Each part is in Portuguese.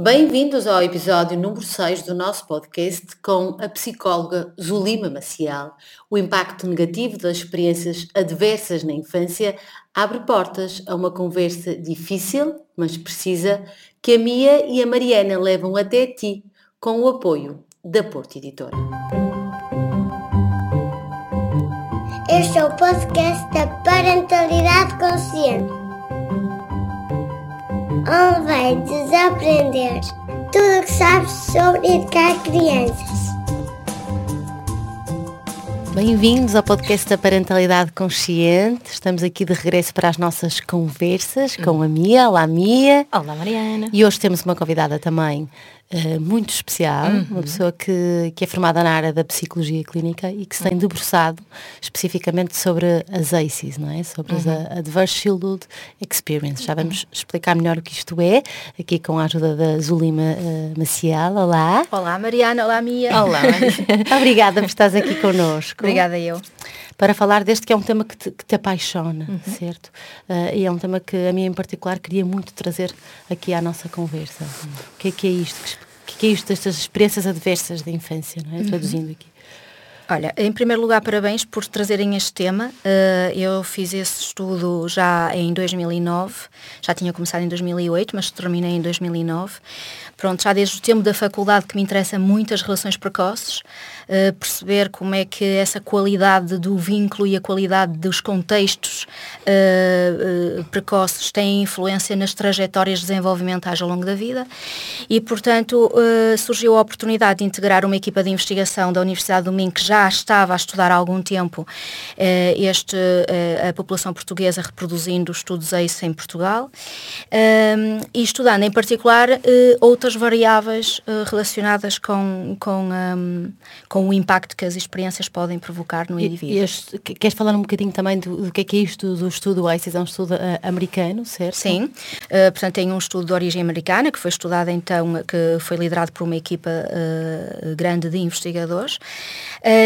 Bem-vindos ao episódio número 6 do nosso podcast com a psicóloga Zulima Maciel. O impacto negativo das experiências adversas na infância abre portas a uma conversa difícil, mas precisa, que a Mia e a Mariana levam até ti, com o apoio da Porto Editora. Este é o podcast da Parentalidade Consciente, onde vai desaprender tudo o que sabes sobre educar crianças. Bem-vindos ao podcast da Parentalidade Consciente. Estamos aqui de regresso para as nossas conversas com a Mia. Olá, Mia. Olá, Mariana. E hoje temos uma convidada também uh, muito especial, uhum. uma pessoa que, que é formada na área da psicologia clínica e que se tem uhum. debruçado especificamente sobre as ACEs, não é? Sobre uhum. as Adverse Childhood Experience. Já vamos explicar melhor o que isto é, aqui com a ajuda da Zulima uh, Maciel. Olá. Olá, Mariana. Olá, Mia. Olá. Obrigada por estares aqui connosco. Obrigada eu para falar deste que é um tema que te, que te apaixona, uhum. certo? Uh, e é um tema que a mim em particular queria muito trazer aqui à nossa conversa. O que é que é isto? O que é, isto destas experiências adversas da infância, não é? Uhum. Traduzindo aqui. Olha, em primeiro lugar, parabéns por trazerem este tema. Uh, eu fiz esse estudo já em 2009, já tinha começado em 2008, mas terminei em 2009. Pronto, já desde o tempo da faculdade que me interessa muito as relações precoces, uh, perceber como é que essa qualidade do vínculo e a qualidade dos contextos uh, precoces têm influência nas trajetórias desenvolvimentais ao longo da vida. E, portanto, surgiu a oportunidade de integrar uma equipa de investigação da Universidade do Minho que já já estava a estudar há algum tempo eh, este, eh, a população portuguesa reproduzindo estudos ACE em Portugal ehm, e estudando em particular eh, outras variáveis relacionadas com, com, um, ehm, com o impacto que as experiências podem provocar no indivíduo. Este, queres falar um bocadinho também do, do, que é que é isto do estudo ACE? É um estudo americano, certo? Sim, portanto tem um estudo de origem americana que foi estudado então, que foi liderado por uma equipa grande de investigadores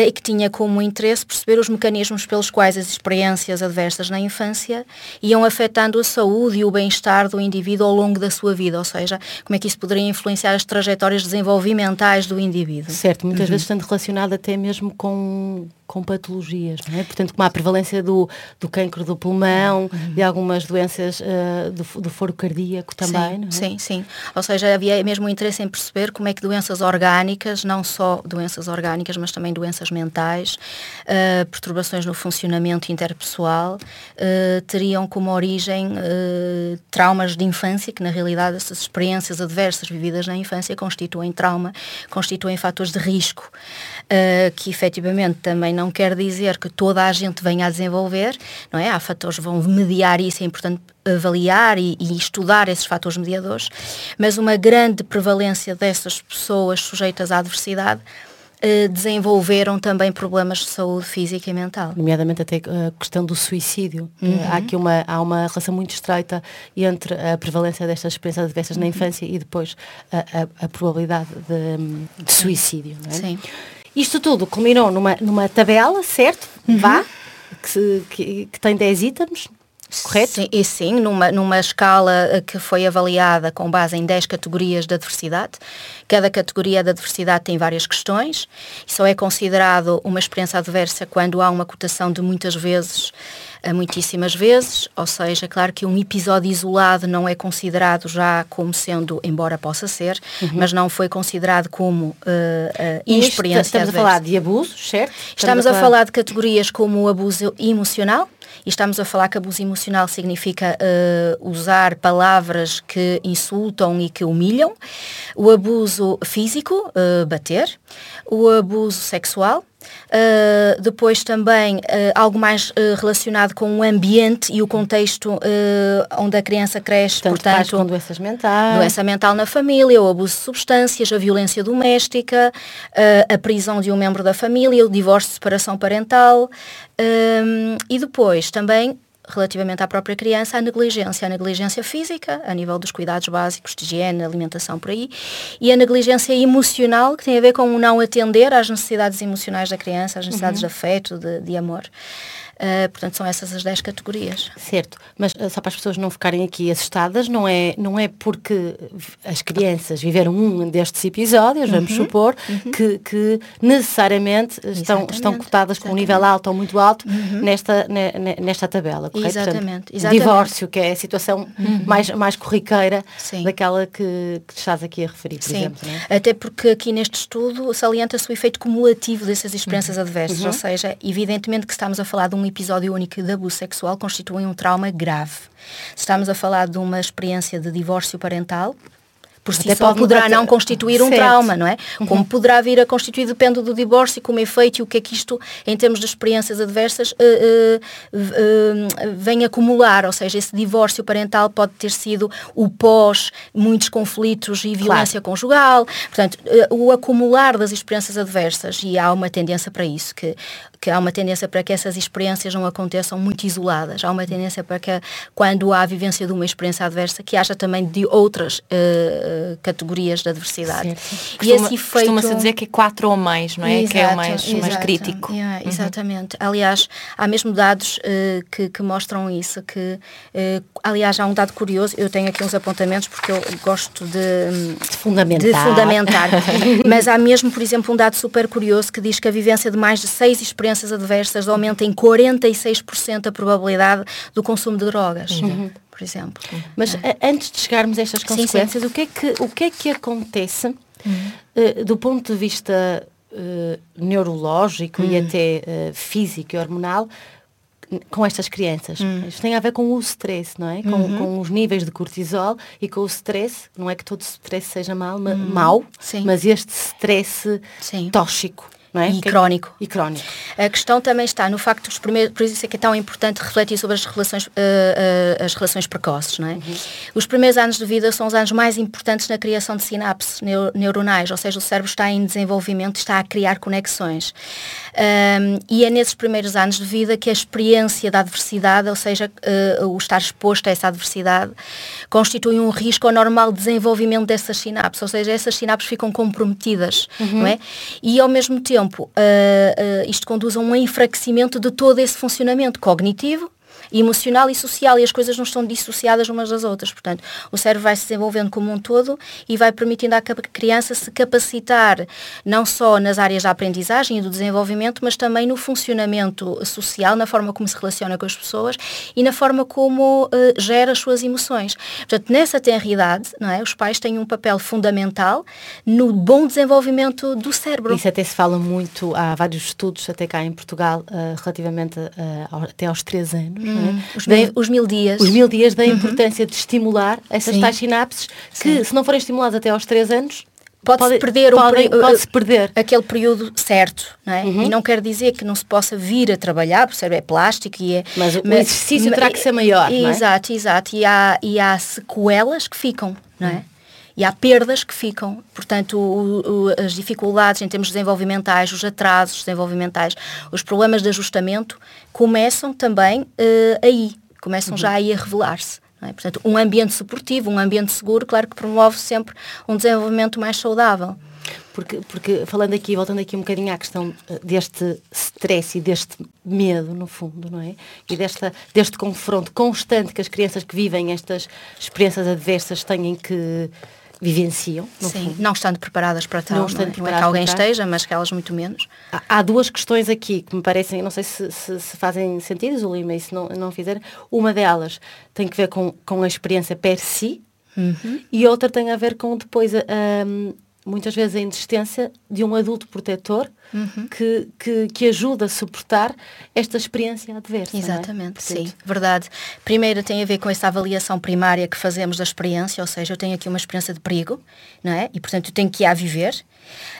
e que tinha como interesse perceber os mecanismos pelos quais as experiências adversas na infância iam afetando a saúde e o bem-estar do indivíduo ao longo da sua vida, ou seja, como é que isso poderia influenciar as trajetórias desenvolvimentais do indivíduo. Certo, muitas uhum. vezes estando relacionado até mesmo com com patologias, não é? Portanto, como a prevalência do, do cancro do pulmão, uhum. de algumas doenças uh, do, do foro cardíaco também, sim, não é? Sim, sim. Ou seja, havia mesmo interesse em perceber como é que doenças orgânicas, não só doenças orgânicas, mas também doenças mentais, uh, perturbações no funcionamento interpessoal, uh, teriam como origem traumas de infância, que na realidade essas experiências adversas vividas na infância constituem trauma, constituem fatores de risco, que efetivamente também não quer dizer que toda a gente venha a desenvolver, não é? Há fatores que vão mediar isso, é importante avaliar e, e, estudar esses fatores mediadores, mas uma grande prevalência dessas pessoas sujeitas à adversidade desenvolveram também problemas de saúde física e mental. Nomeadamente até a questão do suicídio. Eh, uhum. Há aqui uma, há uma relação muito estreita entre a prevalência destas experiências adversas uhum. na infância e depois a, a, a probabilidade de, de suicídio. É? Sim. Isto tudo culminou numa, numa tabela, certo? Uhum. Vá, que, que, que, tem 10 itens, correto? Sim, e sim, numa, numa escala eh, que foi avaliada com base em 10 categorias de adversidade. Cada categoria de adversidade tem várias questões só é considerado uma experiência adversa quando há uma cotação de muitas vezes muitíssimas vezes, ou seja, claro que um episódio isolado não é considerado já como sendo, embora possa ser, uhum. mas não foi considerado como uh, uh, inexperiência Estamos adversa. a falar de abusos, certo? Estamos, estamos a, falar... a falar de categorias como o abuso emocional, e estamos a falar que abuso emocional significa uh, usar palavras que insultam e que humilham, o abuso físico, uh, bater, o abuso sexual, Uh, depois também uh, algo mais uh, relacionado com o ambiente e o contexto onde a criança cresce, Tanto portanto, com doenças mentais. Doença mental na família, o abuso de substâncias, a violência doméstica, a prisão de um membro da família, o divórcio, separação parental e depois também relativamente à própria criança, a negligência, a negligência física, a nível dos cuidados básicos de higiene, alimentação por aí, e a negligência emocional, que tem a ver com o não atender às necessidades emocionais da criança, às necessidades uhum. de afeto, de, de amor. Uh, portanto, são essas as 10 categorias. Certo, mas uh, só para as pessoas não ficarem aqui assustadas, não é, não é porque as crianças viveram um destes episódios, vamos uhum, supor, uhum. Que, que, necessariamente estão, estão cotadas com um nível alto ou muito alto uhum. nesta, ne, nesta tabela, correto? Exatamente. Portanto, exatamente. Divórcio, que é a situação uhum. mais, mais corriqueira Sim. daquela que, que estás aqui a referir, por Sim. exemplo. É? Até porque aqui neste estudo salienta-se o efeito cumulativo dessas experiências uhum. adversas, ou seja, evidentemente que estamos a falar de um episódio único de abuso sexual constitui um trauma grave. Se estamos a falar de uma experiência de divórcio parental, por si só poderá não constituir um certo. trauma, não é? Uhum. Como poderá vir a constituir, depende do divórcio, como efeito e o que é que isto, em termos de experiências adversas, uh, uh, uh, vem acumular, ou seja, esse divórcio parental pode ter sido o pós muitos conflitos e violência claro. conjugal, portanto, o acumular das experiências adversas, e há uma tendência para isso, que que há uma tendência para que essas experiências não aconteçam muito isoladas. Há uma tendência para que, quando há a vivência de uma experiência adversa, que haja também de outras uh, categorias de adversidade. Certo. E Costuma, esse efeito... Costuma-se dizer que é quatro ou mais, não é? Exato, que é o mais, exato, mais crítico. Yeah, uhum. Exatamente. Aliás, há mesmo dados uh, que, que, mostram isso, que, uh, aliás, há um dado curioso, eu tenho aqui uns apontamentos porque eu gosto de, de fundamentar, de fundamentar. mas há mesmo, por exemplo, um dado super curioso que diz que a vivência de mais de seis experiências experiências adversas aumenta em 46% a probabilidade do consumo de drogas. Uhum. Por exemplo. Mas é. antes de chegarmos a estas consequências, sim, sim. O, que é que, o que é que acontece uhum. uh, do ponto de vista uh, neurológico uhum. e até uh, físico e hormonal com estas crianças. Uhum. Isto tem a ver com o stress, não é? Com, uhum. com, os níveis de cortisol e com o stress. Não é que todo stress seja mal, ma, uhum. mau, mas este stress Sim. tóxico é? E que, é crónico. E crónico. A questão também está no facto dos primeiros, por isso é que é tão importante refletir sobre as relações, uh, uh, as relações precoces, não é? Uhum. Os primeiros anos de vida são os anos mais importantes na criação de sinapses neuronais, ou seja, o cérebro está em desenvolvimento, está a criar conexões. Um, e é nesses primeiros anos de vida que a experiência da adversidade, ou seja, uh, o estar exposto a essa adversidade, constitui um risco ao normal desenvolvimento dessas sinapses, ou seja, essas sinapses ficam comprometidas, uhum. não é? E ao mesmo tempo tempo, uh, uh, isto conduz a um enfraquecimento de todo esse funcionamento cognitivo, emocional e social e as coisas não estão dissociadas umas das outras. Portanto, o cérebro vai se desenvolvendo como um todo e vai permitindo à criança se capacitar não só nas áreas da aprendizagem e do desenvolvimento, mas também no funcionamento social, na forma como se relaciona com as pessoas e na forma como uh, gera as suas emoções. Portanto, nessa tenridade, não é, os pais têm um papel fundamental no bom desenvolvimento do cérebro. Isso até se fala muito, há vários estudos até cá em Portugal, uh, relativamente uh, até aos 3 anos, hum. Uhum. Os, mil, os, mil, dias. Os mil dias da uhum. importância de estimular essas Sim. tais sinapses que, Sim. se não forem estimuladas até aos 3 anos, pode-se pode, perder, pode, pode perder aquele período certo, não é? Uhum. E não quer dizer que não se possa vir a trabalhar, porque o cérebro é plástico e é... Mas, mas o exercício mas, terá que ser maior, não é? Exato, exato. E há, e há sequelas que ficam, não é? E há perdas que ficam. Portanto, o, o, as dificuldades em termos desenvolvimentais, os atrasos desenvolvimentais, os problemas de ajustamento começam também uh, aí, começam uhum. já aí a revelar-se. É? Portanto, um ambiente suportivo, um ambiente seguro, claro que promove sempre um desenvolvimento mais saudável. Porque, porque falando aqui, voltando aqui um bocadinho à questão eh, deste stress e deste medo, no fundo, não é? E desta, deste confronto constante que as crianças que vivem estas experiências adversas têm que vivenciam. Sim, fundo. não estando preparadas para tal. Não, estando não, é? não é que alguém esteja, mas que elas muito menos. Há, há, duas questões aqui que me parecem, não sei se, se, se fazem sentido, Zulima, e se não, não fizer. Uma delas tem que ver com, com a experiência per si, uhum. e outra tem a ver com depois a, muitas vezes a insistência de um adulto protetor uhum. que, que, que, ajuda a suportar esta experiência adversa. É? Exatamente, é? sim, verdade. Primeiro tem a ver com essa avaliação primária que fazemos da experiência, ou seja, eu tenho aqui uma experiência de perigo, não é? E portanto eu tenho que ir a viver.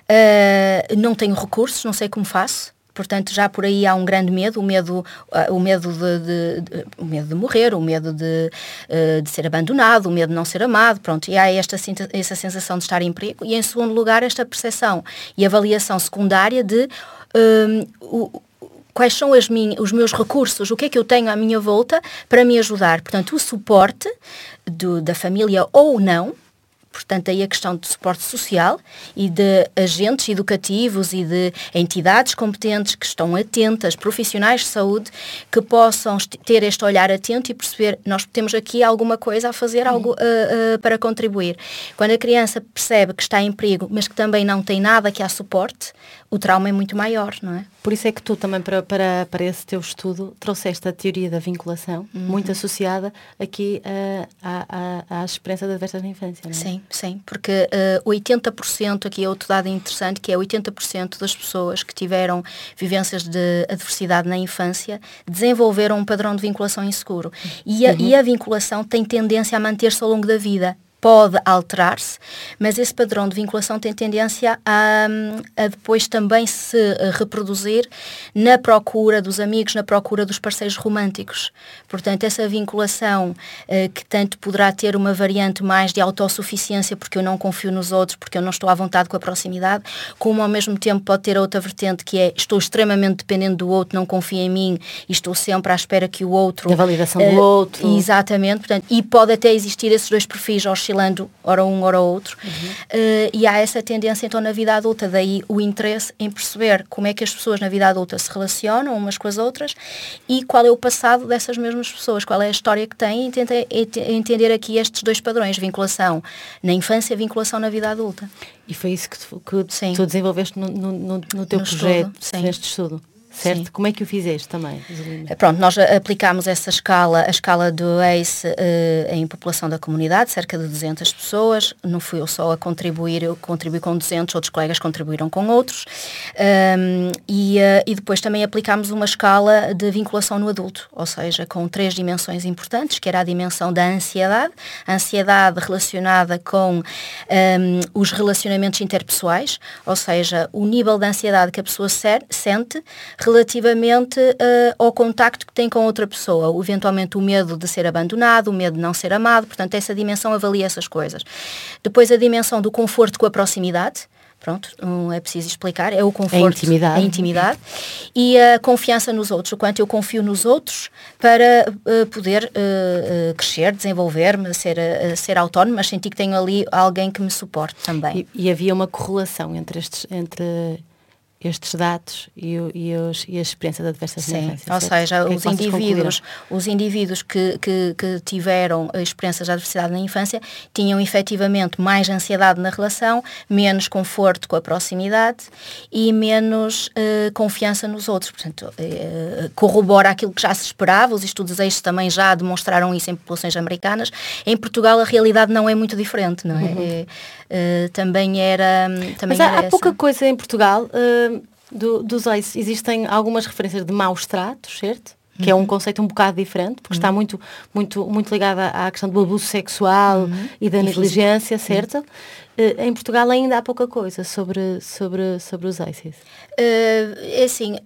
Uh, não tenho recursos, não sei como faço. Portanto, já por aí há um grande medo, o medo, o medo de, de, de o medo de morrer, o medo de, uh, de ser abandonado, o medo de não ser amado, pronto, e há esta, essa sensação de estar em perigo. E em segundo lugar, esta percepção e avaliação secundária de um, o, quais são as minhas, os meus recursos, o que é que eu tenho à minha volta para me ajudar. Portanto, o suporte do, da família ou não, Portanto, aí a questão de suporte social e de agentes educativos e de entidades competentes que estão atentas, profissionais de saúde, que possam ter este olhar atento e perceber nós temos aqui alguma coisa a fazer, algo uh, uh, para contribuir. Quando a criança percebe que está em perigo, mas que também não tem nada que a suporte, o trauma é muito maior, não é? Por isso é que tu também, para, para, para esse teu estudo, trouxeste a teoria da vinculação, uhum. muito associada aqui uh, à, à, à experiência de adversas na infância, não é? Sim, sim, porque uh, 80%, aqui é outro dado interessante, que é 80% das pessoas que tiveram vivências de adversidade na infância desenvolveram um padrão de vinculação inseguro. E a, uhum. e a vinculação tem tendência a manter-se ao longo da vida pode alterar-se, mas esse padrão de vinculação tem tendência a, a, depois também se reproduzir na procura dos amigos, na procura dos parceiros românticos. Portanto, essa vinculação eh, que tanto poderá ter uma variante mais de autossuficiência, porque eu não confio nos outros, porque eu não estou à vontade com a proximidade, como ao mesmo tempo pode ter outra vertente que é estou extremamente dependente do outro, não confio em mim e estou sempre à espera que o outro... Da validação uh, do outro. Exatamente, portanto, e pode até existir esses dois perfis oscilantes oscilando ora um, ora outro. Uhum. Uh, e há essa tendência então na vida adulta, daí o interesse em perceber como é que as pessoas na vida adulta se relacionam umas com as outras e qual é o passado dessas mesmas pessoas, qual é a história que têm e tentar entender aqui estes dois padrões, vinculação na infância e vinculação na vida adulta. E foi isso que tu, que tu desenvolveste no, no, no teu no projeto, estudo, neste estudo? Certo? Sim. Como é que o fizeste também, Isolina? Pronto, nós aplicámos essa escala, a escala do ACE uh, em população da comunidade, cerca de 200 pessoas, não fui eu só a contribuir, eu contribuí com 200, outros colegas contribuíram com outros, um, e, uh, e depois também aplicámos uma escala de vinculação no adulto, ou seja, com três dimensões importantes, que era a dimensão da ansiedade, a ansiedade relacionada com um, os relacionamentos interpessoais, ou seja, o nível de ansiedade que a pessoa ser, sente relativamente uh, ao contacto que tem com outra pessoa, eventualmente o medo de ser abandonado, o medo de não ser amado, portanto essa dimensão avalia essas coisas. Depois a dimensão do conforto com a proximidade, pronto, não é preciso explicar, é o conforto, a intimidade, a intimidade. E a confiança nos outros, o quanto eu confio nos outros para uh, poder uh, uh, crescer, desenvolver-me, ser, ser autónomo, mas sentir que tenho ali alguém que me suporte também. E, e havia uma correlação entre estes, entre estes dados e, e, os, e a experiência da adversidade Sim, infância, ou seja, é os, indivíduos, os indivíduos que, que, que tiveram experiências de adversidade na infância tinham efetivamente mais ansiedade na relação, menos conforto com a proximidade e menos uh, confiança nos outros. Portanto, uh, corrobora aquilo que já se esperava, os estudos estes também já demonstraram isso em populações americanas. Em Portugal a realidade não é muito diferente, não é? Uhum. é uh, também era também Mas há, há pouca coisa em Portugal do, dos OIS existem algumas referências de maus tratos, certo? Que é um uhum. conceito um bocado diferente, porque uhum. está muito, muito, muito ligado à questão do abuso sexual uhum. e da negligência, físico. certo? Uhum. Uh, em Portugal ainda há pouca coisa sobre, sobre, sobre os ISIS. Uh, é assim,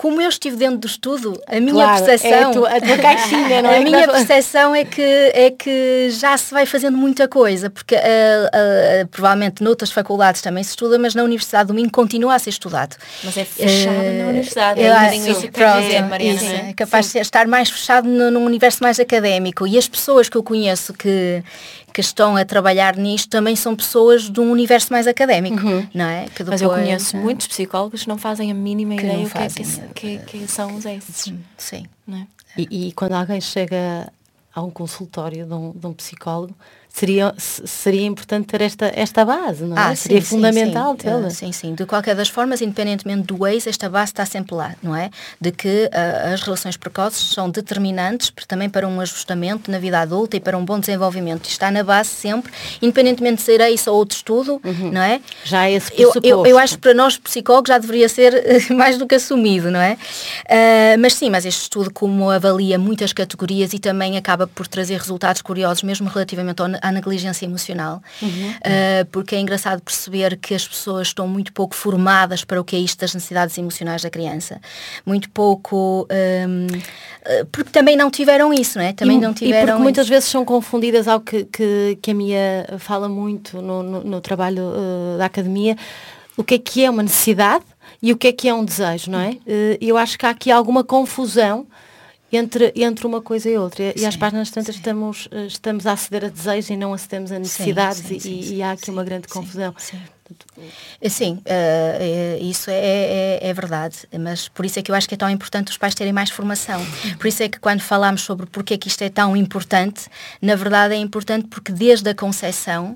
como eu estive dentro do estudo, a minha claro, percepção. É a, tua, a tua caixinha, não é? A minha percepção é que, é que já se vai fazendo muita coisa, porque uh, uh, provavelmente noutras faculdades também se estuda, mas na Universidade do Minho continua a ser estudado. Mas é fechado uh, na Universidade, é, um isso que pronto, dizer, Mariana. Isso, é capaz Sim. de estar mais fechado no, num universo mais académico. E as pessoas que eu conheço que que estão a trabalhar nisto também são pessoas de um universo mais académico, uhum. não é? Que depois, Mas eu conheço é? muitos psicólogos que não fazem a mínima que ideia o que, é que, que, que, são os esses. Sim. É? E, e, quando alguém chega a um consultório de um, de um psicólogo, seria, seria importante ter esta, esta base, não é? Ah, seria sim, fundamental tê-la. Sim, sim. De qualquer das formas, independentemente do ex, esta base está sempre lá, não é? De que uh, as relações precoces são determinantes também para um ajustamento na vida adulta e para um bom desenvolvimento. Está na base sempre, independentemente de ser isso ou outro estudo, uhum. não é? Já é esse eu, eu, eu, acho que para nós psicólogos já deveria ser mais do que assumido, não é? Uh, mas sim, mas este estudo como avalia muitas categorias e também acaba por trazer resultados curiosos, mesmo relativamente ao à negligência emocional, uhum. uh, porque é engraçado perceber que as pessoas estão muito pouco formadas para o que é isto das necessidades emocionais da criança, muito pouco, um, ah, porque também não tiveram isso, não é? Também e, não tiveram. E porque muitas vezes são confundidas ao que, que, que a Mia fala muito no, no, no trabalho uh, da academia, o que é que é uma necessidade e o que é que é um desejo, não é? Uh, eu acho que há aqui alguma confusão entre, entre uma coisa e outra. E, às páginas tantas estamos, estamos a aceder a desejos e não acedemos a necessidades sim, sim, e, sim, e, há aqui uma grande confusão. Sim, uh, isso é, é, é, verdade, mas por isso é que eu acho que é tão importante os pais terem mais formação. Por isso é que quando falamos sobre porque é que isto é tão importante, na verdade é importante porque desde a concepção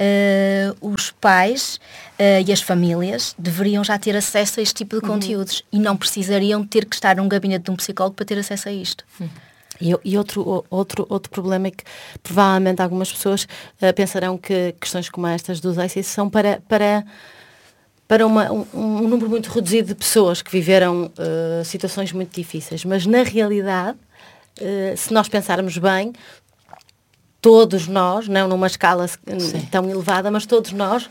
uh, os pais uh, e as famílias deveriam já ter acesso a este tipo de uhum. conteúdos e não precisariam ter que estar num gabinete de um psicólogo para ter acesso a isto. Uhum. E, e, outro, outro, outro problema é que provavelmente algumas pessoas uh, pensarão que questões como estas dos ICIS são para, para, para uma, um, um, número muito reduzido de pessoas que viveram uh, situações muito difíceis. Mas na realidade, uh, se nós pensarmos bem, todos nós, não numa escala Sim. tão elevada, mas todos nós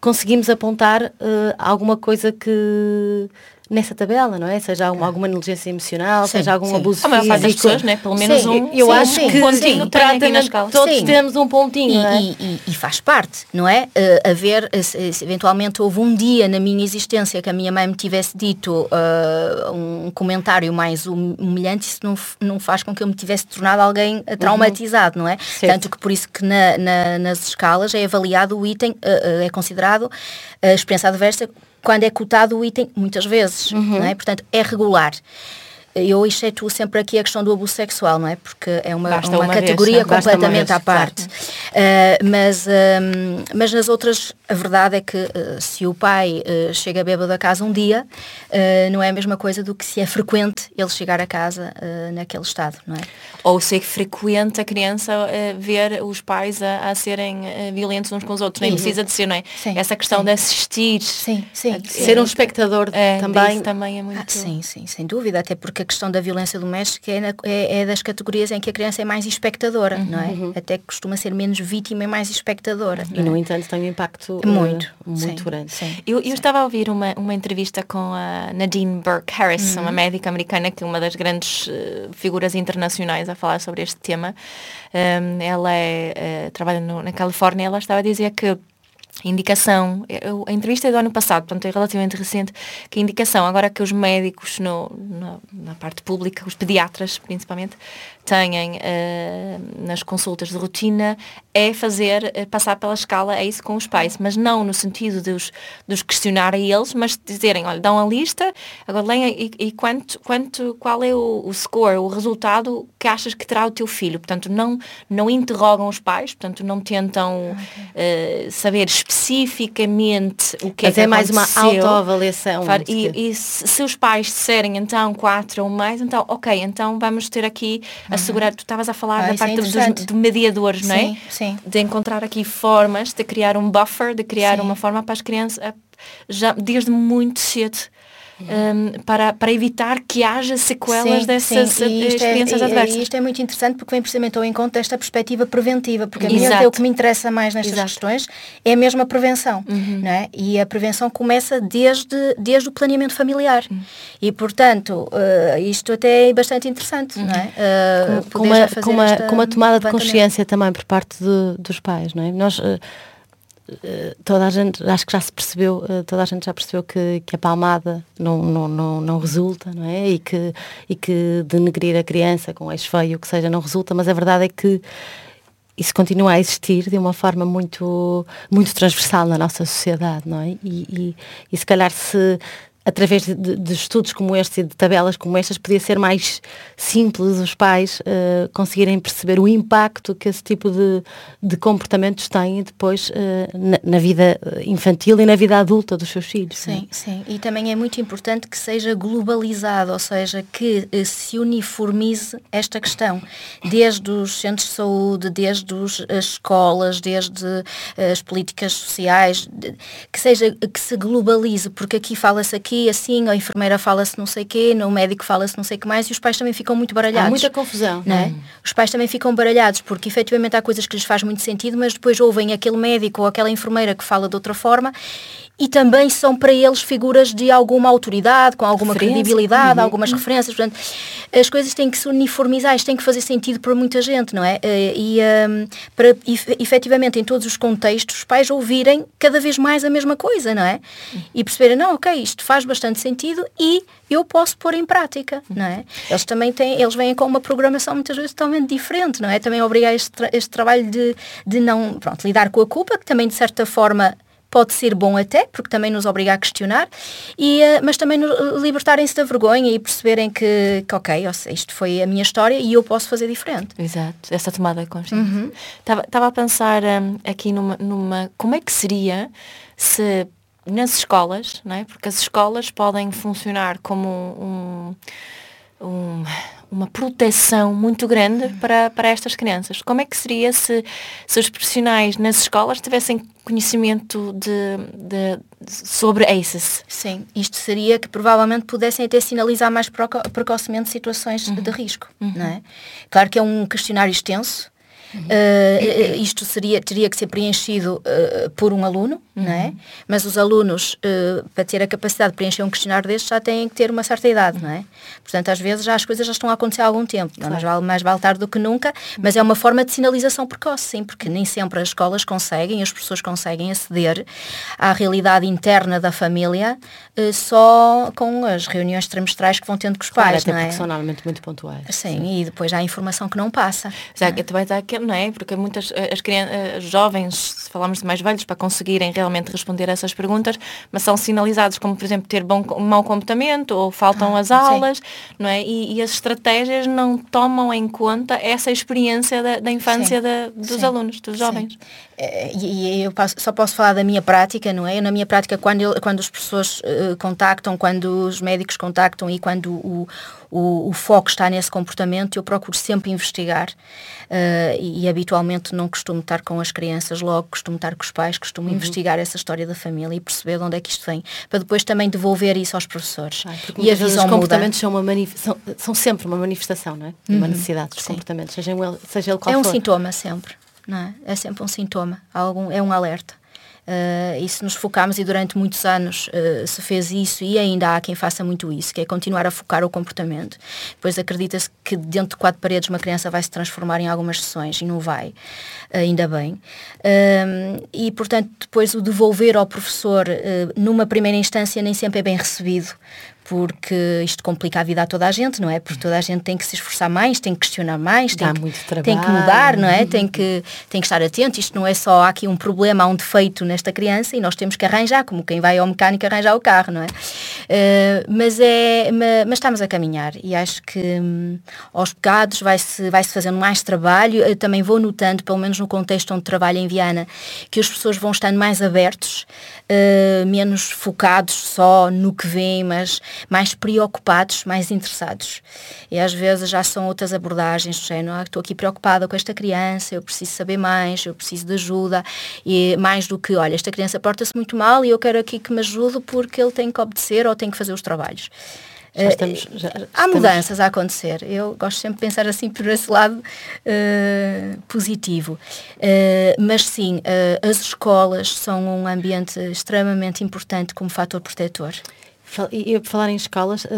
conseguimos apontar alguma coisa que nessa tabela, não é? Seja alguma, alguma negligência emocional, sim, seja algum sim. abuso a físico. das pessoas, né? Pelo menos sim, um. Eu sim, acho que um pontinho praticamente todos temos um pontinho, e, é? e, e, e, faz parte, não é? Uh, haver, se, se, eventualmente houve um dia na minha existência que a minha mãe me tivesse dito uh, um comentário mais humilhante, isso não, não faz com que eu me tivesse tornado alguém uh, traumatizado, uhum. não é? Certo. Tanto que por isso que na, na, nas escalas é avaliado o item, uh, é considerado a experiência adversa quando é cotado o item, muitas vezes, uhum. não é? Portanto, é regular. Eu excetuo sempre aqui a questão do abuso sexual, não é? Porque é uma, uma, uma, categoria vez, completamente à parte. Uh, mas, uh, mas nas outras, a verdade é que uh, se o pai chega bêbado a casa um dia, não é a mesma coisa do que se é frequente ele chegar a casa naquele estado, não é? Ou se é frequente a criança ver os pais a, a serem violentos uns com os outros. Nem precisa de ser, não é? Sim, Essa questão sim. de assistir. Sim, sim. Ser um espectador é, também. também é muito... Ah, sim, sim, sem dúvida. Até porque questão da violência doméstica é, na, é, é, das categorias em que a criança é mais espectadora, uhum, não é? Uhum. Até que costuma ser menos vítima e mais espectadora. E, no é? entanto, tem um impacto muito, uh, muito sim, grande. Sim, eu, eu estava a ouvir uma, uma entrevista com a Nadine Burke Harris, uhum. uma médica americana que é uma das grandes uh, figuras internacionais a falar sobre este tema. Um, ela é, uh, trabalha no, na Califórnia, ela estava a dizer que indicação, eu, a entrevista é do ano passado, portanto é relativamente recente, que a indicação, agora que os médicos no, na parte pública, os pediatras principalmente, têm uh, nas consultas de rotina é fazer, uh, passar pela escala, é isso com os pais, mas não no sentido de os, de os questionar a eles, mas dizerem, olha, dão a lista, agora leia e, e, quanto, quanto, qual é o, o, score, o resultado que achas que terá o teu filho. Portanto, não, não interrogam os pais, portanto, não tentam uh, saber especificamente o que mas é que é mais uma autoavaliação. E, e se, se, os pais disserem então quatro ou mais, então, ok, então vamos ter aqui assegurar, tu estavas a falar ah, da parte é dos, do mediadores, sim, não é? Sim. De encontrar aqui formas de criar um buffer, de criar sim. uma forma para as crianças, já desde muito cedo, um, para, para evitar que haja sequelas sim, dessas sim. É- experiências é, adversas. E isto é muito interessante porque vem precisamente ao encontro desta perspectiva preventiva, porque a mim até o que me interessa mais nestas Exato. questões é a mesma prevenção, uhum. não é? E a prevenção começa desde, desde o planeamento familiar. Uhum. E, portanto, uh, isto até é bastante interessante, uhum. não é? Uh, com, com, uma, com, uma, com uma tomada de consciência também por parte de, dos pais, não é? Nós... Uh, toda a gente, acho que já se percebeu, eh, toda a gente já percebeu que, que a palmada não, não, não, não resulta, não é? E que, e que denegrir a criança com ex feio, o que seja, não resulta, mas a verdade é que isso continua a existir de uma forma muito, muito transversal na nossa sociedade, não é? E, e, e se calhar se, através de, de, estudos como estes e de tabelas como estas, podia ser mais simples os pais uh, conseguirem perceber o impacto que esse tipo de, de comportamentos têm depois uh, na, na, vida infantil e na vida adulta dos seus filhos. Sim, né? sim. E também é muito importante que seja globalizado, ou seja, que se uniformize esta questão, desde os centros de saúde, desde os, as escolas, desde as políticas sociais, que seja que se globalize, porque aqui fala-se aqui aqui, assim, a enfermeira fala-se não sei o quê, no médico fala-se não sei o que mais, e os pais também ficam muito baralhados. Há muita confusão. Não é? Hum. Os pais também ficam baralhados, porque efetivamente há coisas que lhes faz muito sentido, mas depois ouvem aquele médico ou aquela enfermeira que fala de outra forma e também são para eles figuras de alguma autoridade, com alguma Referência. credibilidade, uhum. algumas uhum. referências. Portanto, as coisas têm que se uniformizar, isto tem que fazer sentido para muita gente, não é? Eh, e um, para efetivamente em todos os contextos os pais ouvirem cada vez mais a mesma coisa, não é? E perceberem, não, ok, isto faz bastante sentido e eu posso pôr em prática, não é? Eles também têm, eles vêm com uma programação muitas vezes totalmente diferente, não é? Também obrigar este, tra este trabalho de, de não, pronto, lidar com a culpa, que também de certa forma pode ser bom até, porque também nos obriga a questionar, e, uh, mas também libertarem-se da vergonha e perceberem que, que ok, isto foi a minha história e eu posso fazer diferente. Exato, essa tomada de consciência. Estava uhum. a pensar um, aqui numa, numa, como é que seria se nas escolas, não é? porque as escolas podem funcionar como um, um uma proteção muito grande para, para estas crianças. Como é que seria se, se os profissionais nas escolas tivessem conhecimento de, de, sobre ACEs? Sim, isto seria que provavelmente pudessem até sinalizar mais precocemente situações uhum. de risco. Uhum. Não é? Claro que é um questionário extenso, Uh, isto seria, teria que ser preenchido uh, por um aluno, uhum. não é? Mas os alunos, uh, para ter a capacidade de preencher um questionário destes, já têm que ter uma certa idade, não é? Portanto, às vezes já as coisas já estão a acontecer há algum tempo. Claro. Mas vale, mais vale tarde do que nunca, mas é uma forma de sinalização precoce, sim, porque nem sempre as escolas conseguem, as pessoas conseguem aceder à realidade interna da família só com as reuniões trimestrais que vão tendo com os claro, pais, até não é? são normalmente muito pontuais. Sim, sim, e depois há informação que não passa. Já, não é? Também está não é? Porque muitas eh, as crianças, eh, jovens, se falarmos de mais velhos, para conseguirem realmente responder a essas perguntas, mas são sinalizados como, por exemplo, ter bom, mau comportamento ou faltam ah, as aulas, sim. não é? E, e, as estratégias não tomam em conta essa experiência da, da infância da, dos sim. alunos, dos jovens. Eh, e, e eu posso, só posso falar da minha prática, não é? Eu, na minha prática, quando, eu, quando as pessoas uh, contactam, quando os médicos contactam e quando o, o, o, foco está nesse comportamento, eu procuro sempre investigar uh, e, e, habitualmente não costumo estar com as crianças logo, costumo estar com os pais, costumo uhum. investigar essa história da família e perceber de onde é que isto vem, para depois também devolver isso aos professores. Ah, e a visão os comportamentos são, uma são, são, sempre uma manifestação, não é? Uhum. Uma necessidade dos Sim. comportamentos, seja ele, seja ele qual for. É um sintoma sempre, não é? É sempre um sintoma, algum, é um alerta. Uh, e se nos focarmos, e durante muitos anos uh, se fez isso, e ainda há quem faça muito isso, que é continuar a focar o comportamento. Depois acredita-se que dentro de quatro paredes uma criança vai se transformar em algumas sessões, e não vai, uh, ainda bem. Uh, e, portanto, depois o devolver ao professor, numa primeira instância, nem sempre é bem recebido, porque isto complica a vida a toda a gente, não é? Porque toda a gente tem que se esforçar mais, tem que questionar mais, tem, que, tem que mudar, não é? Tem que, tem que estar atento. Isto não é só há aqui um problema, há um defeito nesta criança e nós temos que arranjar, como quem vai ao mecânico arranjar o carro, não é? Uh, mas, é mas, estamos a caminhar e acho que um, aos pecados vai-se vai -se fazendo mais trabalho. Eu também vou notando, pelo menos no contexto onde trabalho em Viana, que as pessoas vão estando mais abertos, uh, menos focados só no que vem, mas mais preocupados, mais interessados. E às vezes já são outras abordagens, do género, ah, estou aqui preocupada com esta criança, eu preciso saber mais, eu preciso de ajuda, e mais do que, olha, esta criança porta-se muito mal e eu quero aqui que me ajude porque ele tem que obedecer ou tem que fazer os trabalhos. Já estamos, já, já Há mudanças a acontecer. Eu gosto sempre de pensar assim por esse lado uh, positivo. Uh, mas sim, uh, as escolas são um ambiente extremamente importante como fator protetor. E por falar em escolas, uh,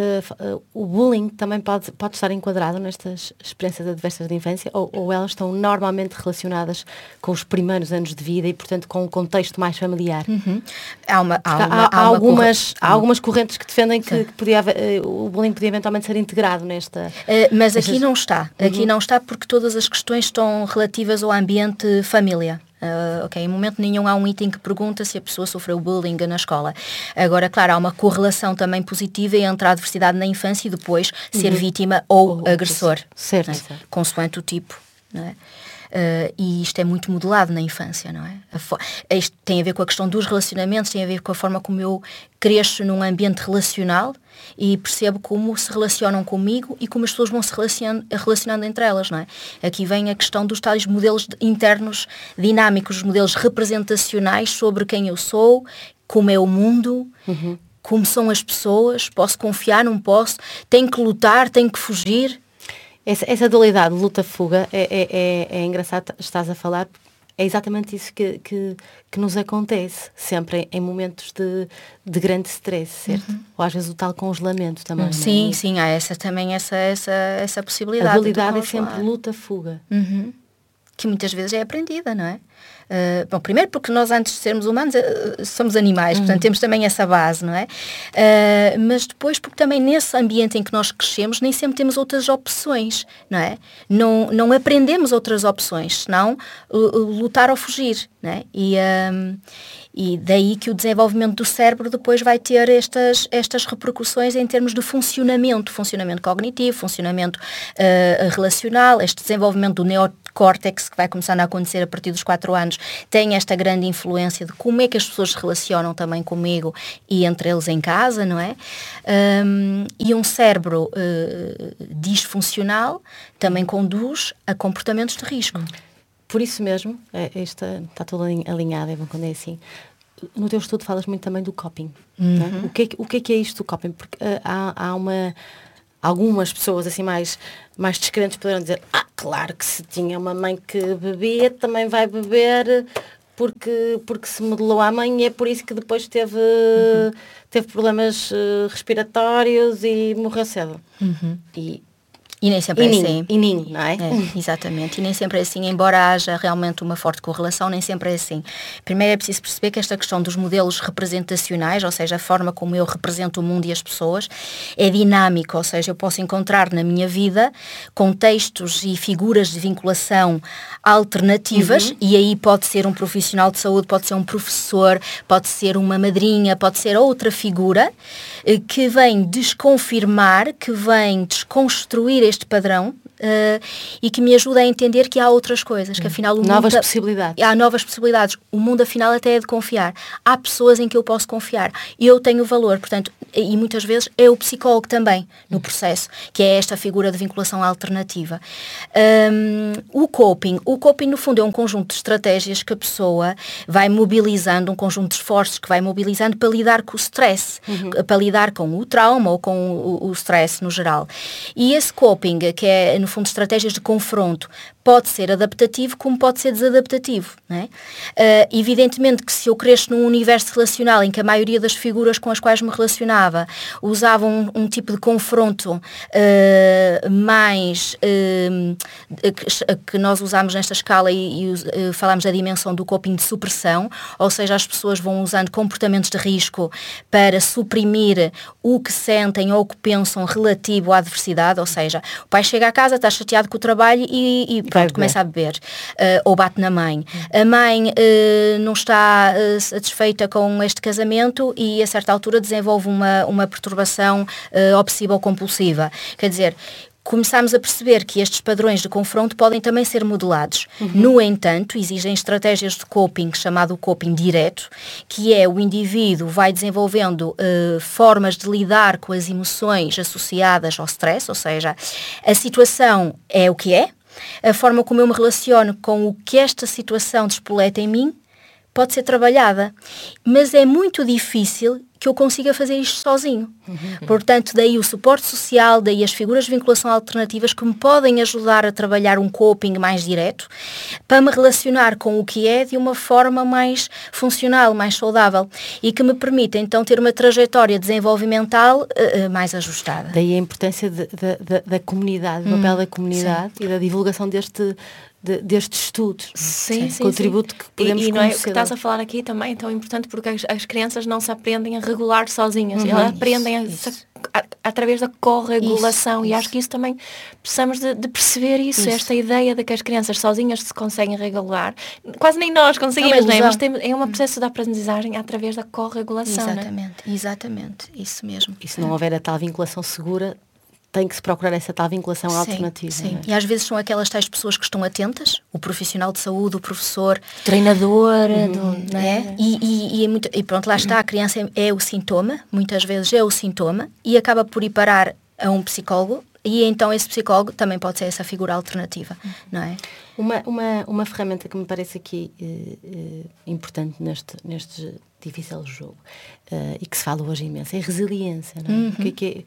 uh, o bullying também pode, pode estar enquadrado nestas experiências adversas de infância ou, ou, elas estão normalmente relacionadas com os primeiros anos de vida e, portanto, com o contexto mais familiar? Uhum. Há, uma, há, uma, há, há, algumas, há algumas correntes que defendem que, que podia uh, o bullying podia eventualmente ser integrado nesta... mas aqui não está. Aqui uhum. não está porque todas as questões estão relativas ao ambiente família. Uh, ok, em momento nenhum há um item que pergunta se a pessoa sofreu bullying na escola. Agora, claro, há uma correlação também positiva entre a adversidade na infância e depois ser uhum. vítima ou, ou agressor. Certo. Né? Consoante o tipo. Não é? Uh, e isto é muito modelado na infância, não é? Isto tem a ver com a questão dos relacionamentos, tem a ver com a forma como eu cresço num ambiente relacional e percebo como se relacionam comigo e como as pessoas vão se relacionando, relacionando entre elas, não é? Aqui vem a questão dos tais modelos internos dinâmicos, os modelos representacionais sobre quem eu sou, como é o mundo, uhum. como são as pessoas, posso confiar, não posso, tenho que lutar, tenho que fugir, essa, essa dualidade luta-fuga é, é, é, é engraçado, estás a falar, é exatamente isso que, que, que nos acontece sempre em, em momentos de, de grande stress, certo? Uhum. Ou às vezes o tal congelamento também. Uhum. Sim, é? sim, há essa, também essa, essa, essa possibilidade. A dualidade é sempre luta-fuga. Uhum. que muitas vezes é aprendida, não é? Uh, bom, primeiro porque nós antes de sermos humanos uh, somos animais, uhum. portanto temos também essa base, não é? Uh, mas depois porque também nesse ambiente em que nós crescemos nem sempre temos outras opções, não é? Não, não aprendemos outras opções, senão lutar ou fugir, não é? E, e daí que o desenvolvimento do cérebro depois vai ter estas, estas repercussões em termos de funcionamento, funcionamento cognitivo, funcionamento uh, relacional, este desenvolvimento do neocórtex que vai começar a acontecer a partir dos 4 anos, tem esta grande influência de como é que as pessoas se relacionam também comigo e entre eles em casa, não é? Um, e um cérebro uh, disfuncional também conduz a comportamentos de risco. Por isso mesmo, é, esta está tudo alinhado, é bom quando é assim no teu estudo falas muito também do coping. É? Uhum. O, que é, o que é que é isto do coping? Porque uh, há, há uma algumas pessoas assim mais mais descrentes poderão dizer ah claro que se tinha uma mãe que bebia também vai beber porque porque se modelou à mãe e é por isso que depois teve uhum. teve problemas uh, respiratórios e morreu cedo uhum. e e nem sempre e é nin, assim. E nin, não é? é? Exatamente. E nem sempre é assim, embora haja realmente uma forte correlação, nem sempre é assim. Primeiro é preciso perceber que esta questão dos modelos representacionais, ou seja, a forma como eu represento o mundo e as pessoas, é dinâmico, ou seja, eu posso encontrar na minha vida contextos e figuras de vinculação alternativas, uhum. e aí pode ser um profissional de saúde, pode ser um professor, pode ser uma madrinha, pode ser outra figura, eh, que vem desconfirmar, que vem desconstruir este padrão uh, e que me ajuda a entender que há outras coisas, que afinal o novas mundo, possibilidades. Há novas possibilidades. O mundo afinal até é de confiar. Há pessoas em que eu posso confiar. Eu tenho valor, portanto, e muitas vezes é o psicólogo também no processo, que é esta figura de vinculação alternativa. Um, o coping, o coping no fundo é um conjunto de estratégias que a pessoa vai mobilizando, um conjunto de esforços que vai mobilizando para lidar com o stress, uhum. para lidar com o trauma ou com o, o stress no geral. E esse coping, que é no fundo estratégias de confronto, pode ser adaptativo como pode ser desadaptativo. Não é? Uh, evidentemente que se eu cresço num universo relacional em que a maioria das figuras com as quais me relacionava usavam um, um tipo de confronto uh, mais uh, que, que, nós usamos nesta escala e, e da dimensão do coping de supressão, ou seja, as pessoas vão usando comportamentos de risco para suprimir o que sentem ou o que pensam relativo à adversidade, ou seja, o pai chega à casa, está chateado com o trabalho e, e pronto, começa a beber. Uh, ou bate na mãe. A mãe uh, não está uh, satisfeita com este casamento e a certa altura desenvolve uma, uma perturbação obsessiva-compulsiva. Quer dizer, começámos a perceber que estes padrões de confronto podem também ser modelados. Uhum. No entanto, existem estratégias de coping, chamado coping direto, que é o indivíduo vai desenvolvendo uh, formas de lidar com as emoções associadas ao stress, ou seja, a situação é o que é, a forma como eu me relaciono com o que esta situação despoleta em mim pode ser trabalhada, mas é muito difícil que eu consiga fazer isto sozinho. Uhum. Portanto, daí o suporte social, daí as figuras de vinculação alternativas que me podem ajudar a trabalhar um coping mais direto, para me relacionar com o que é de uma forma mais funcional, mais saudável e que me permita então ter uma trajetória desenvolvimental uh, mais ajustada. Daí a importância de, de, de, da comunidade, do hum, papel da comunidade sim. e da divulgação deste de, destes estudos, sim, sim, contributo sim. que podemos E, e não é, o que estás a falar aqui também é tão importante porque as, as crianças não se aprendem a regular sozinhas, uhum, elas aprendem a, a, através da corregulação e acho que isso também precisamos de, de perceber isso, isso, esta ideia de que as crianças sozinhas se conseguem regular, quase nem nós conseguimos, não é? Mas tem, é um uhum. processo de aprendizagem através da corregulação. É? Exatamente, exatamente, isso mesmo. E se não houver a tal vinculação segura, tem que se procurar essa tal vinculação sim, alternativa. Sim, é? e às vezes são aquelas tais pessoas que estão atentas, o profissional de saúde, o professor, treinador, uhum, do, né? E, e, e, é muito, e, pronto, lá está, a criança é, é o sintoma, muitas vezes é o sintoma, e acaba por ir parar a um psicólogo, e então esse psicólogo também pode ser essa figura alternativa, uhum. não é? Uma, uma, uma ferramenta que me parece aqui uh, uh, importante neste, neste difícil jogo uh, e que se fala hoje imenso é resiliência, não é? Uhum. Que é que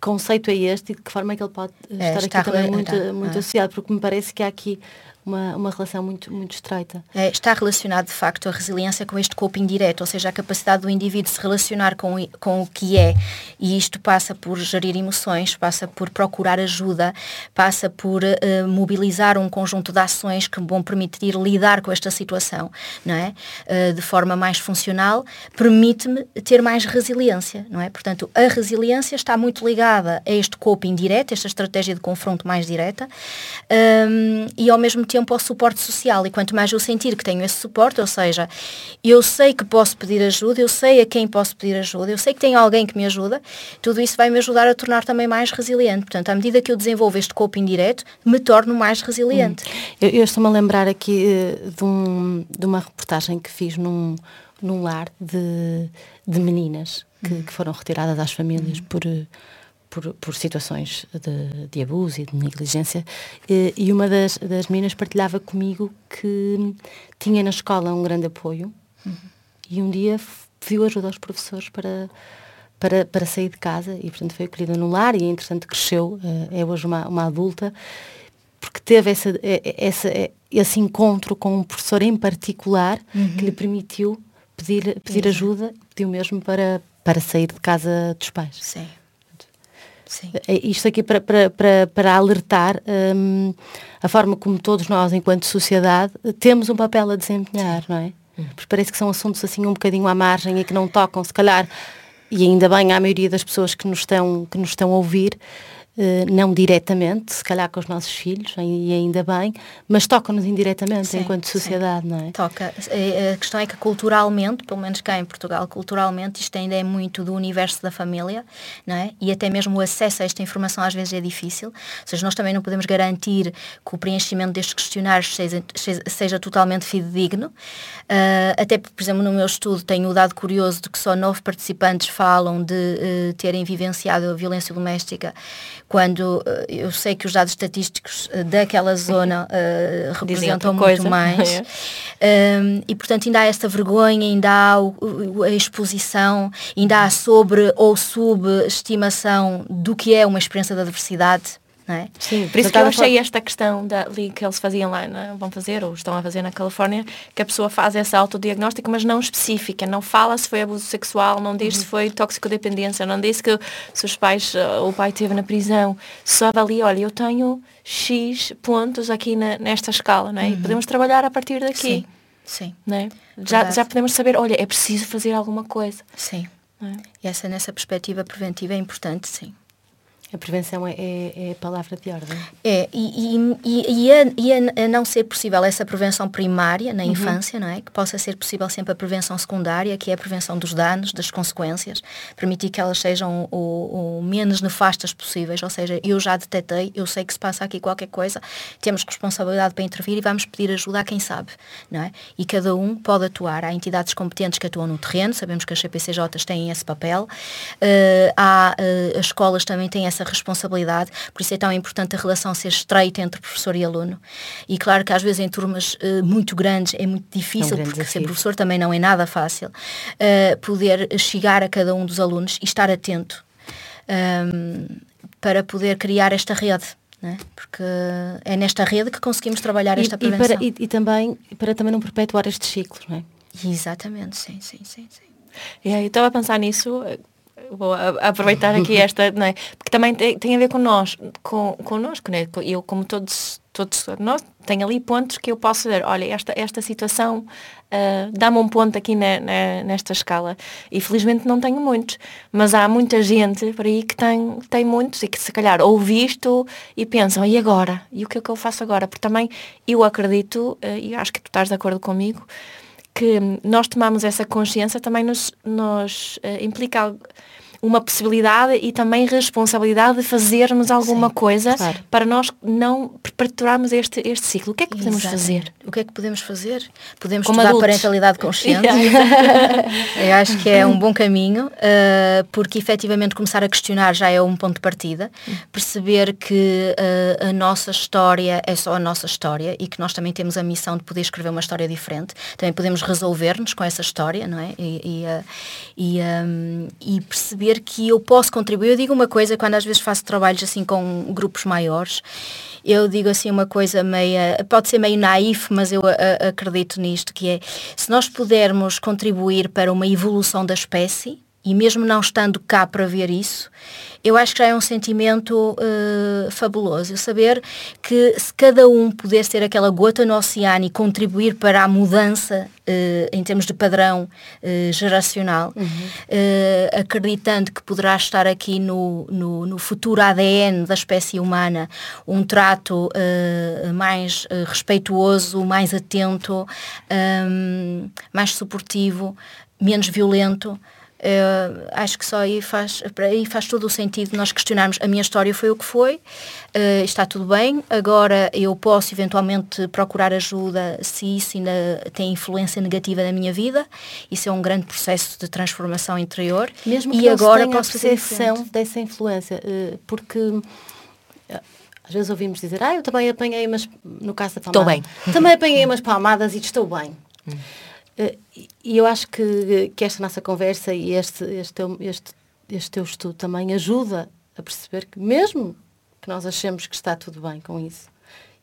conceito é este e de que forma é que ele pode é, estar aqui também muito, muito é? associado, porque me parece que há aqui uma, uma relação muito, muito estreita. É, está relacionado, de facto, a resiliência com este coping direto, ou seja, a capacidade do indivíduo se relacionar com, com o que é. E isto passa por gerir emoções, passa por procurar ajuda, passa por uh, mobilizar um conjunto de ações que vão permitir lidar com esta situação, não é? Uh, de forma mais funcional, permite-me ter mais resiliência, não é? Portanto, a resiliência está muito ligada a este coping direto, esta estratégia de confronto mais direta, um, e ao mesmo tempo ao suporte social e quanto mais eu sentir que tenho esse suporte, ou seja, eu sei que posso pedir ajuda, eu sei a quem posso pedir ajuda, eu sei que tem alguém que me ajuda, tudo isso vai me ajudar a tornar também mais resiliente. Portanto, à medida que eu desenvolvo este coping direto, me torno mais resiliente. Hum. Eu, eu estou-me a lembrar aqui uh, de, um, de uma reportagem que fiz num, num lar de, de meninas que, hum. que foram retiradas às famílias hum. por por, por situações de, de, abuso e de negligência. E, e uma das, das meninas partilhava comigo que tinha na escola um grande apoio uhum. e um dia pediu ajuda aos professores para, para, para sair de casa e, portanto, foi acolhida no lar e, entretanto, cresceu. Eh, é hoje uma, uma adulta porque teve essa, essa, esse encontro com um professor em particular uhum. que lhe permitiu pedir, pedir ajuda, pediu mesmo para, para sair de casa dos pais. Sim. Sim. É isto aqui para, para, para, para alertar um, a forma como todos nós, enquanto sociedade, temos um papel a desempenhar, não é? Hum. Porque parece que são assuntos assim um bocadinho à margem e que não tocam, se calhar, e ainda bem à maioria das pessoas que nos estão, que nos estão a ouvir, não diretamente, se calhar com os nossos filhos, e ainda bem, mas toca-nos indiretamente sim, enquanto sociedade, sim. não é? Toca. A questão é que culturalmente, pelo menos cá em Portugal, culturalmente, isto ainda é muito do universo da família, não é? E até mesmo o acesso a esta informação às vezes é difícil. Ou seja, nós também não podemos garantir que o preenchimento destes questionários seja, seja totalmente fidedigno. Uh, até, por exemplo, no meu estudo tenho o dado curioso de que só nove participantes falam de uh, terem vivenciado a violência doméstica quando uh, eu sei que os dados estatísticos uh, daquela zona uh, representam muito coisa. mais. É. Um, e, portanto, ainda há esta vergonha, ainda há o, a exposição, ainda há sobre ou subestimação do que é uma experiência de adversidade não é? Sim, por isso que eu achei esta questão da, que eles faziam lá, é? vão fazer, ou estão a fazer na Califórnia, que a pessoa faz essa autodiagnóstico, mas não específica, não fala se foi abuso sexual, não diz uhum. se foi toxicodependência, não diz que se os pais, uh, o pai esteve na prisão, só avalia, olha, eu tenho X pontos aqui na, nesta escala, não é? Uhum. E podemos trabalhar a partir daqui. Sim, sim. É? já, já podemos saber, olha, é preciso fazer alguma coisa. Sim. É? E essa nessa perspectiva preventiva é importante, sim. A prevenção é, é, é, a palavra de ordem. É, e, e, e, a, e a, a, não ser possível essa prevenção primária na uhum. infância, não é? Que possa ser possível sempre a prevenção secundária, que é a prevenção dos danos, das consequências, permitir que elas sejam o, o menos nefastas possíveis, ou seja, eu já detetei, eu sei que se passa aqui qualquer coisa, temos responsabilidade para intervir e vamos pedir ajuda a quem sabe, não é? E cada um pode atuar. Há entidades competentes que atuam no terreno, sabemos que as CPCJs têm esse papel, uh, há, uh, as escolas também têm essa essa responsabilidade, por isso é tão importante a relação ser estreita entre professor e aluno. E claro que às vezes em turmas uh, muito grandes é muito difícil, é um porque desafio. ser professor também não é nada fácil, uh, poder chegar a cada um dos alunos e estar atento um, ehm, para poder criar esta rede. É? Porque é nesta rede que conseguimos trabalhar esta prevenção. E, para, e, e, também para também não perpetuar estes ciclos, não é? Exatamente, sim, sim, sim. sim. E aí, estava a pensar nisso, vou aproveitar aqui esta, não é? Porque também tem, tem a ver com nós, com, connosco, né? Eu, como todos, todos nós, tenho ali pontos que eu posso dizer, olha, esta, esta situação uh, dá-me um ponto aqui na, na, nesta escala. E felizmente não tenho muitos, mas há muita gente por aí que tem, tem muitos e que se calhar ouve isto e pensam, e agora? E o que é que eu faço agora? Porque também eu acredito, uh, e acho que tu estás de acordo comigo, que nós tomamos essa consciência também nos, nos uh, implica uma possibilidade e também responsabilidade de fazermos alguma Sim, coisa claro. para nós não perpetuarmos este, este ciclo. O que é que podemos fazer? O que é que podemos fazer? Podemos Como estudar adultos. parentalidade consciente. Eu acho que é um bom caminho, uh, porque efetivamente começar a questionar já é um ponto de partida. Perceber que uh, a nossa história é só a nossa história e que nós também temos a missão de poder escrever uma história diferente. Também podemos resolver-nos com essa história, não é? E, e, uh, e, um, e perceber saber que eu posso contribuir. Eu digo uma coisa, quando às vezes faço trabalhos assim com grupos maiores, eu digo assim uma coisa meia, pode ser meio naif, mas eu a, a, acredito nisto, que é, se nós pudermos contribuir para uma evolução da espécie, e mesmo não estando cá para ver isso, eu acho que já é um sentimento uh, fabuloso. Eu saber que se cada um pudesse ter aquela gota no oceano e contribuir para a mudança uh, em termos de padrão uh, geracional, uhum. acreditando que poderá estar aqui no, no, no, futuro ADN da espécie humana um trato mais respeituoso, mais atento, um, mais suportivo, menos violento. Uh, acho que só aí faz, aí faz todo o sentido nós questionarmos a minha história foi o que foi, uh, está tudo bem, agora eu posso eventualmente procurar ajuda se isso ainda tem influência negativa na minha vida, isso é um grande processo de transformação interior. Mesmo que e agora posso fazer percepção dessa influência, uh, porque às vezes ouvimos dizer, ah, eu também apanhei umas, no caso da palmada, estou bem. Também apanhei umas palmadas e estou bem. Hum. Eh, e eu acho que, que esta nossa conversa e este, este, este, este teu estudo também ajuda a perceber que mesmo que nós achemos que está tudo bem com isso,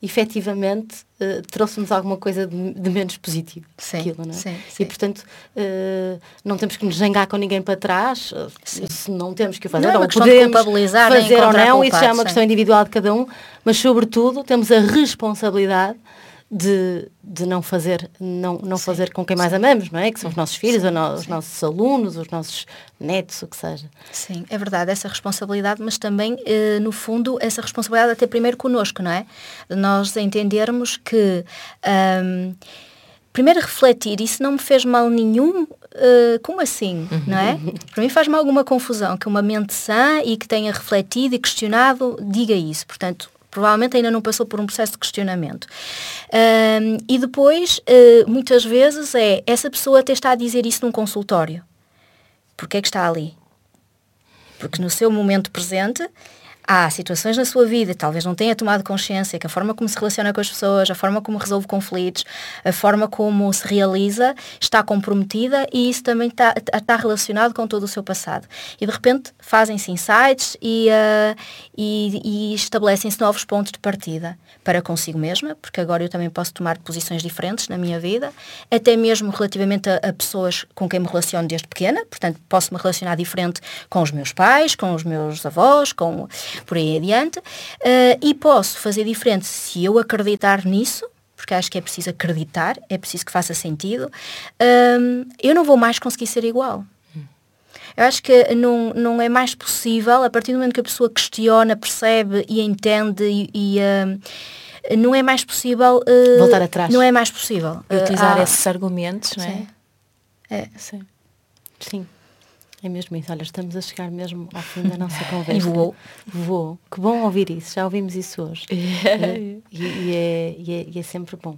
efetivamente uh, trouxe-nos alguma coisa de, de menos positivo sim, aquilo, não é? Sim, sim. E portanto uh, não temos que nos zangar com ninguém para trás, se não temos que fazer, não, é ou podemos fazer ou não, isso já é uma questão individual de cada um, mas sobretudo temos a responsabilidade de, de não fazer não, não fazer com quem mais amamos, não é? Que são os nossos filhos, no, os nossos alunos, os nossos netos, o que seja. Sim, é verdade, essa responsabilidade, mas também, eh, no fundo, essa responsabilidade até primeiro connosco, não é? Nós entendermos que um, primeiro refletir, isso não me fez mal nenhum, uh, como assim, não é? Para mim faz-me alguma confusão que uma mente sã e que tenha refletido e questionado diga isso. Portanto, provavelmente ainda não passou por um processo de questionamento. Um, e depois, uh, muitas vezes, é essa pessoa até está a dizer isso num consultório. Porquê é que está ali? Porque no seu momento presente há situações na sua vida, talvez não tenha tomado consciência, que a forma como se relaciona com as pessoas, a forma como resolve conflitos, a forma como se realiza, está comprometida e isso também está, está relacionado com todo o seu passado. E de repente fazem-se insights e, uh, e, e estabelecem-se novos pontos de partida para consigo mesma, porque agora eu também posso tomar posições diferentes na minha vida, até mesmo relativamente a, a pessoas com quem me relaciono desde pequena, portanto posso me relacionar diferente com os meus pais, com os meus avós, com por aí adiante, uh, e posso fazer diferente se eu acreditar nisso, porque acho que é preciso acreditar, é preciso que faça sentido, uh, eu não vou mais conseguir ser igual. Eu acho que não, não é mais possível, a partir do momento que a pessoa questiona, percebe e entende e, e uh, não é mais possível uh, voltar atrás. Não é mais possível utilizar uh, esses argumentos, não é? Sim. É. Sim. Sim. É mesmo isso. Olha, estamos a chegar mesmo ao fim da nossa conversa. E voou. Voou. Que bom ouvir isso. Já ouvimos isso hoje. e, e, é, e, é, e, é, sempre bom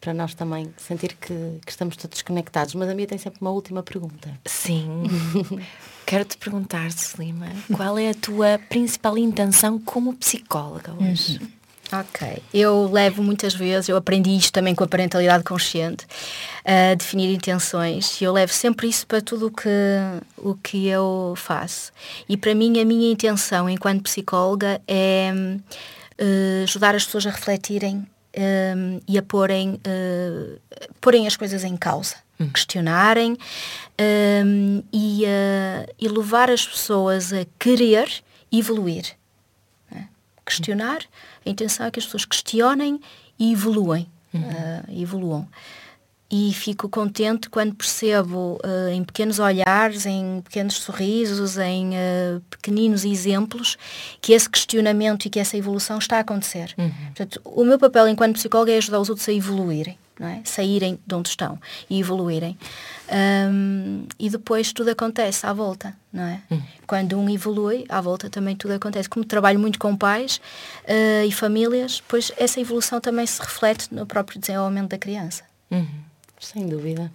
para nós também sentir que, que, estamos todos conectados. Mas a minha tem sempre uma última pergunta. Sim. Quero-te perguntar, Selima, qual é a tua principal intenção como psicóloga hoje? Uhum. Ok. Eu levo muitas vezes, eu aprendi isto também com a parentalidade consciente, a definir intenções e eu levo sempre isso para tudo o que, o que eu faço. E para mim, a minha intenção enquanto psicóloga é uh, ajudar as pessoas a refletirem um, e a porem, uh, porem as coisas em causa. Hum. Questionarem um, e, uh, e levar as pessoas a querer evoluir. Questionar, a intenção é que as pessoas questionem e evoluem. Uhum. Uh, evoluam. E fico contente quando percebo uh, em pequenos olhares, em pequenos sorrisos, em uh, pequeninos exemplos, que esse questionamento e que essa evolução está a acontecer. Uhum. Portanto, o meu papel enquanto psicóloga é ajudar os outros a evoluírem não é? saírem de onde estão e evoluírem. Um, e depois tudo acontece à volta, não é? Hum. Quando um evolui, à volta também tudo acontece. Como trabalho muito com pais uh, e famílias, pois essa evolução também se reflete no próprio desenvolvimento da criança. Uhum. Sem dúvida.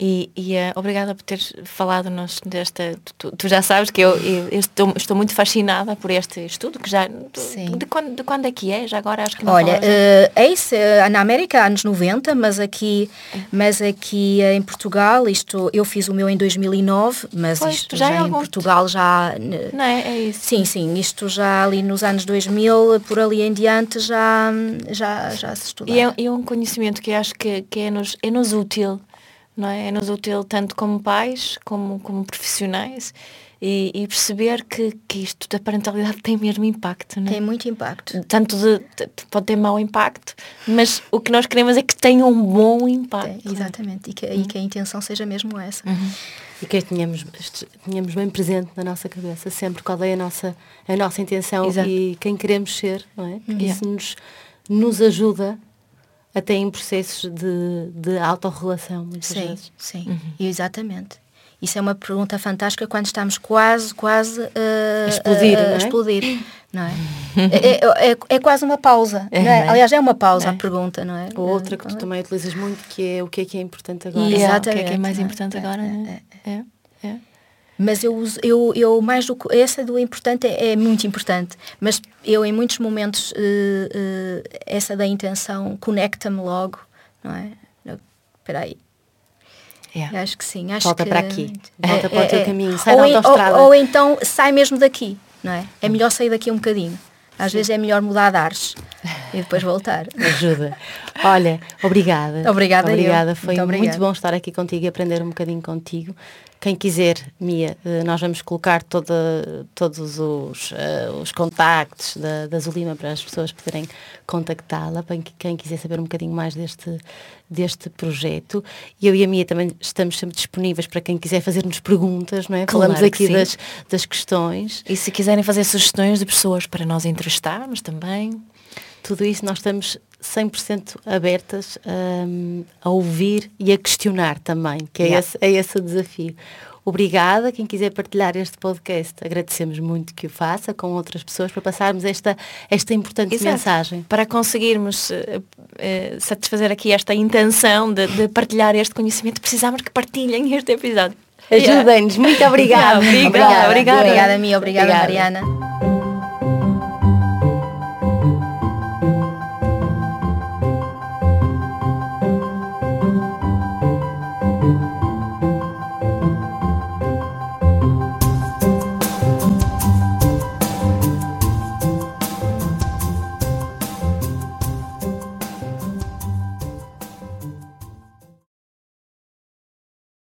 E, e uh, obrigada por teres falado nos, desta. Tu, tu, já sabes que eu, eu, eu estou, estou, muito fascinada por este estudo, que já. Sim. De, quando, de quando é que é? Já agora acho que não Olha, uh, é isso, uh, na América anos 90, mas aqui, é. mas aqui em Portugal, isto eu fiz o meu em 2009, mas pois, isto já, já é em Portugal já. Não é? É isso. Sim, sim, isto já ali nos anos 2000, por ali em diante, já, já, já se estuda. E é, é um conhecimento que acho que, que é, nos, é nos útil não é? É-nos útil tanto como pais, como, como profissionais e, e, perceber que, que isto da parentalidade tem mesmo impacto, não é? Tem muito impacto. Tanto de, de, pode ter mau impacto, mas o que nós queremos é que tenha um bom impacto. Tem, exatamente, e que, uhum. e que a intenção seja mesmo essa. Uhum. E que tenhamos, tenhamos bem presente na nossa cabeça sempre qual é a nossa, a nossa intenção Exato. e quem queremos ser, não é? Porque uhum. isso nos, nos ajuda até em processos de, de autorrelação, sim, vezes. Sim, uhum. exatamente. Isso é uma pergunta fantástica quando estamos quase, quase uh, a explodir, uh, não é? explodir, não é? é, é, é, quase uma pausa, é, não é? é? Aliás, é uma pausa a pergunta, não é? Ou outra que tu também utilizas muito, que é o que é que é importante agora. Exatamente. O que é que é mais importante agora, é, é. Mas eu, eu, eu mais do que essa do importante é, é muito importante, mas eu em muitos momentos uh, uh, essa da intenção conecta-me logo, não é? Espera aí. Yeah. Acho que sim. Acho Volta que, para aqui. Volta é, para o teu é, caminho. Sai ou, da autostrada. Ou, ou, então sai mesmo daqui, não é? É melhor sair daqui um bocadinho. Às vezes é melhor mudar de ares e depois voltar. Ajuda. Olha, obrigada. Obrigada, obrigada. Eu. Foi muito, muito, bom estar aqui contigo e aprender um bocadinho contigo. Quem quiser, Mia, eh, nós vamos colocar toda, todos os, uh, os contactos da, da Zulima para as pessoas poderem contactá-la, para quem quiser saber um bocadinho mais deste, deste projeto. Eu e a Mia também estamos sempre disponíveis para quem quiser fazer-nos perguntas, não é? Claro Falamos aqui das, das questões. E se quiserem fazer sugestões de pessoas para nós entrevistarmos também. Tudo isso nós estamos 100% abertas um, a ouvir e a questionar também, que é, yeah. esse, é esse o desafio. Obrigada, quem quiser partilhar este podcast, agradecemos muito que o faça com outras pessoas para passarmos esta, esta importante Exato. mensagem. Para conseguirmos uh, uh, satisfazer aqui esta intenção de, de partilhar este conhecimento, precisamos que partilhem este episódio. Ajudem-nos. Muito obrigada. obrigada. Obrigada, obrigada, obrigada, obrigada, Mariana.